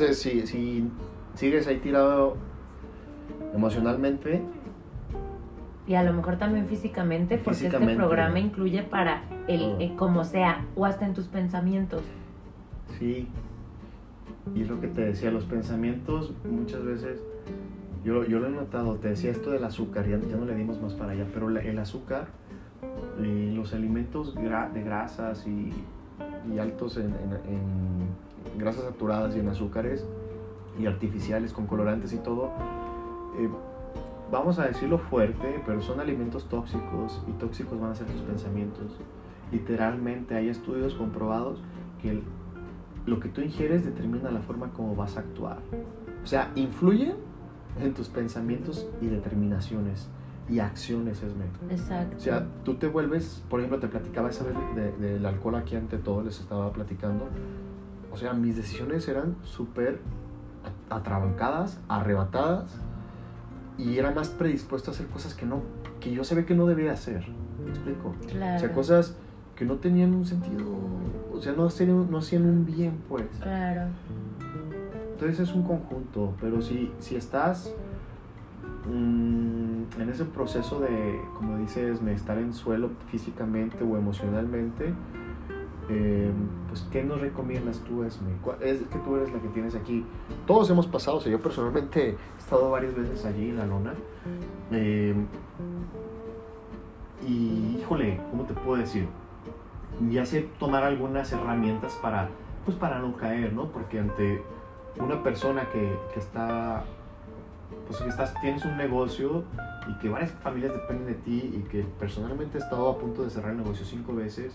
Entonces, si, si sigues ahí tirado emocionalmente, Y a lo mejor también físicamente, porque este programa incluye para el eh, como sea, o hasta en tus pensamientos. sí. Y es lo que te decía, los pensamientos muchas veces, yo, yo lo he notado, te decía esto del azúcar, ya, ya no le dimos más para allá, pero la- el azúcar, eh, los alimentos gra- de grasas y, y altos en, en- en grasas saturadas y en azúcares y artificiales con colorantes y todo, eh, vamos a decirlo fuerte, pero son alimentos tóxicos y tóxicos van a ser tus pensamientos. Literalmente hay estudios comprobados que el- lo que tú ingieres determina la forma como vas a actuar. O sea, influyen en tus pensamientos y determinaciones y acciones, Esme. Exacto. O sea, tú te vuelves, por ejemplo, te platicaba esa vez de- de- del alcohol aquí ante todo, les estaba platicando. O sea, mis decisiones eran súper atrabancadas, arrebatadas, y era más predispuesto a hacer cosas que no, que yo sabía que no debía hacer. ¿Me explico? claro. O sea, cosas que no tenían un sentido, o sea, no hacían, no hacían un bien, pues. Claro. Entonces es un conjunto, pero si, si estás mm, en ese proceso de, como dices, de estar en suelo físicamente o emocionalmente, eh, pues ¿qué nos recomiendas tú, Es que tú eres la que tienes aquí. Todos hemos pasado, o sea, yo personalmente he estado varias veces allí en la lona. eh, y, híjole, ¿cómo te puedo decir? Ya sé tomar algunas herramientas para, pues para no caer, ¿no? Porque ante una persona que, que está, pues que estás, tienes un negocio y que varias familias dependen de ti y que personalmente he estado a punto de cerrar el negocio cinco veces,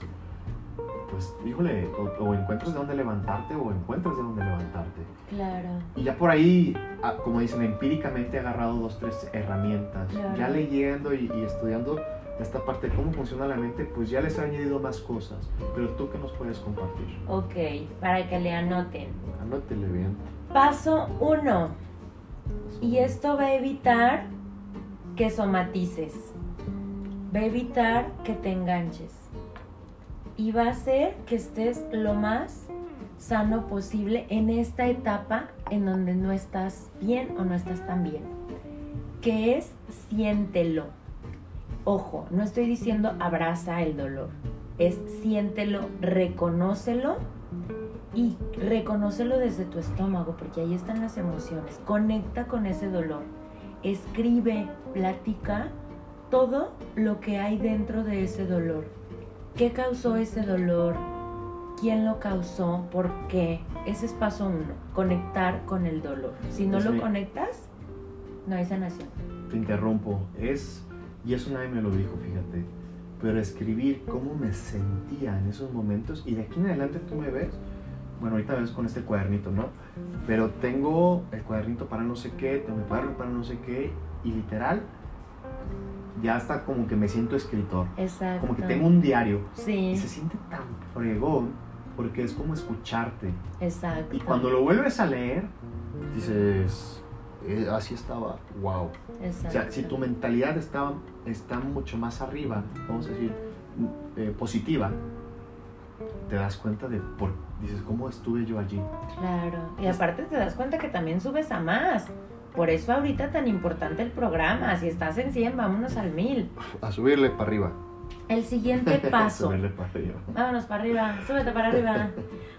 pues híjole, o, o encuentras de dónde levantarte o encuentras de dónde levantarte. Claro. Y ya por ahí, ah, como dicen, empíricamente he agarrado dos, tres herramientas. Claro. Ya leyendo y, y estudiando esta parte de cómo funciona la mente, pues ya les he añadido más cosas. Pero tú, ¿qué nos puedes compartir? Ok, para que le anoten. Anótele bien. Paso 1. Y esto va a evitar que somatices. Va a evitar que te enganches. Y va a hacer que estés lo más sano posible en esta etapa en donde no estás bien o no estás tan bien. Que es siéntelo. Ojo, no estoy diciendo abraza el dolor. Es siéntelo, reconócelo y reconócelo desde tu estómago, porque ahí están las emociones. Conecta con ese dolor. Escribe, platica todo lo que hay dentro de ese dolor. ¿Qué causó ese dolor? ¿Quién lo causó? ¿Por qué? Ese es paso uno, conectar con el dolor. Si no Es lo mi- conectas, no hay sanación. Te interrumpo. Es, y eso nadie me lo dijo, fíjate. Pero escribir cómo me sentía en esos momentos. Y de aquí en adelante tú me ves. Bueno, ahorita ves con este cuadernito, ¿no? Pero tengo el cuadernito para no sé qué, tengo mi cuaderno para no sé qué. Y literal, ya está como que me siento escritor. Exacto. Como que tengo un diario. Sí, Y se siente tan fregón porque es como escucharte. exacto. Y cuando lo vuelves a leer, dices, "Eh, así estaba, wow. O sea, Exacto. si tu mentalidad está, está mucho más arriba, vamos a decir, eh, positiva, te das cuenta de, por, dices, ¿cómo estuve yo allí? Claro, y aparte te das cuenta que también subes a más. Por eso ahorita tan importante el programa. Si estás en 100, vámonos al 1000. A subirle para arriba. El siguiente paso. subirle para arriba. Vámonos para arriba, súbete para arriba.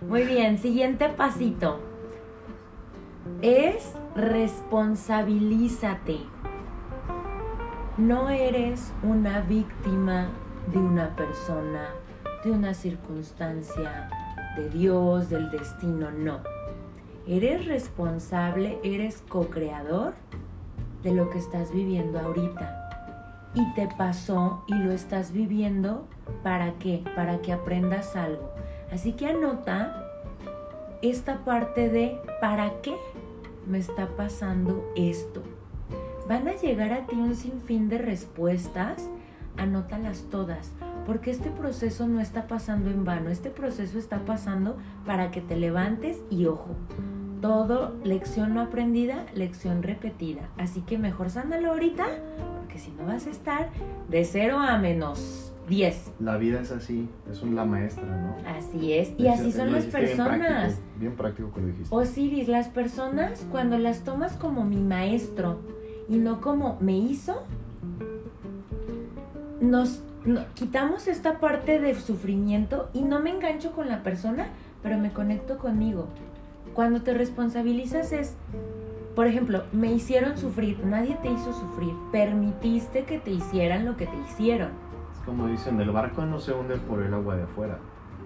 Muy bien, siguiente pasito. Es responsabilízate. No eres una víctima de una persona, de una circunstancia, de Dios, del destino, no. Eres responsable, eres co-creador de lo que estás viviendo ahorita. Y te pasó y lo estás viviendo ¿Para qué? Para que aprendas algo. Así que anota esta parte de ¿para qué me está pasando esto? Van a llegar a ti un sinfín de respuestas, anótalas todas, porque este proceso no está pasando en vano, este proceso está pasando para que te levantes y ojo, todo lección no aprendida, lección repetida. Así que mejor sánalo ahorita, porque si no vas a estar de cero a menos 10. La vida es así, es un, la maestra, ¿no? Así es. Y así son las personas. Bien práctico que lo dijiste. Osiris, las personas cuando las tomas como mi maestro y no como me hizo, nos no- quitamos esta parte de sufrimiento y no me engancho con la persona, pero me conecto conmigo. Cuando te responsabilizas es, por ejemplo, me hicieron sufrir, nadie te hizo sufrir, permitiste que te hicieran lo que te hicieron. Es como dicen, el barco no se hunde por el agua de afuera,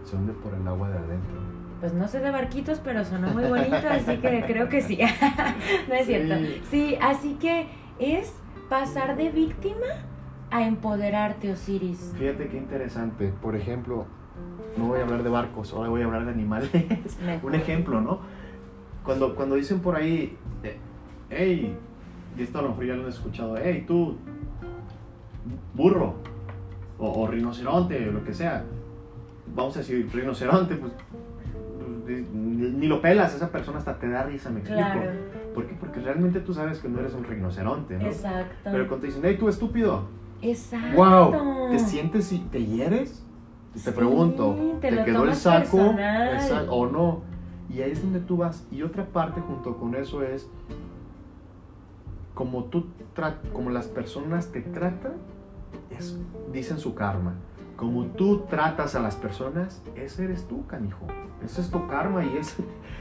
se hunde por el agua de adentro. Pues no sé de barquitos, pero sonó muy bonito, así que creo que sí. no es cierto. Sí. Sí, así que es pasar de víctima a empoderarte, Osiris. Fíjate qué interesante. Por ejemplo, no voy a hablar de barcos, ahora voy a hablar de animales. Un ejemplo, ¿no? Cuando, cuando dicen por ahí, eh, hey, y esto a lo mejor ya lo han escuchado, hey, tú, burro, o, o rinoceronte, o lo que sea. Vamos a decir rinoceronte, pues pues, ni, ni lo pelas, esa persona hasta te da risa, me explico. Claro, ¿Por qué? Porque realmente tú sabes que no eres un rinoceronte, ¿no? exacto. Pero cuando te dicen, hey, tú estúpido, Exacto. wow, ¿te sientes y te hieres? Y te Sí, pregunto, te ¿te, lo quedó el saco o no? Y ahí es donde tú vas. Y otra parte junto con eso es, como tú como las personas te tratan, es, dicen su karma. Como tú tratas a las personas, ese eres tú, canijo. Ese es tu karma y es,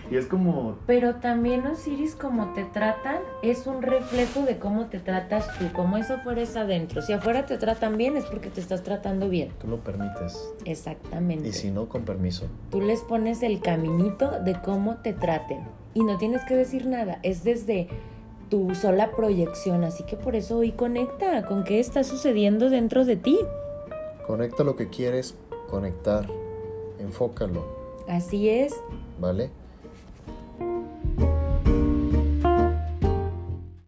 y es como Pero también, Osiris, como te tratan, es un reflejo de cómo te tratas tú. Como eso afuera es adentro. Si afuera te tratan bien, es porque te estás tratando bien. tú lo permites. Exactamente. no, con permiso. Tú les pones el caminito de cómo te traten. Y no tienes que decir nada. Es desde tu sola proyección. Así que por eso hoy conecta con qué está sucediendo dentro de ti. Conecta lo que quieres conectar. Enfócalo, Así es. ¿vale?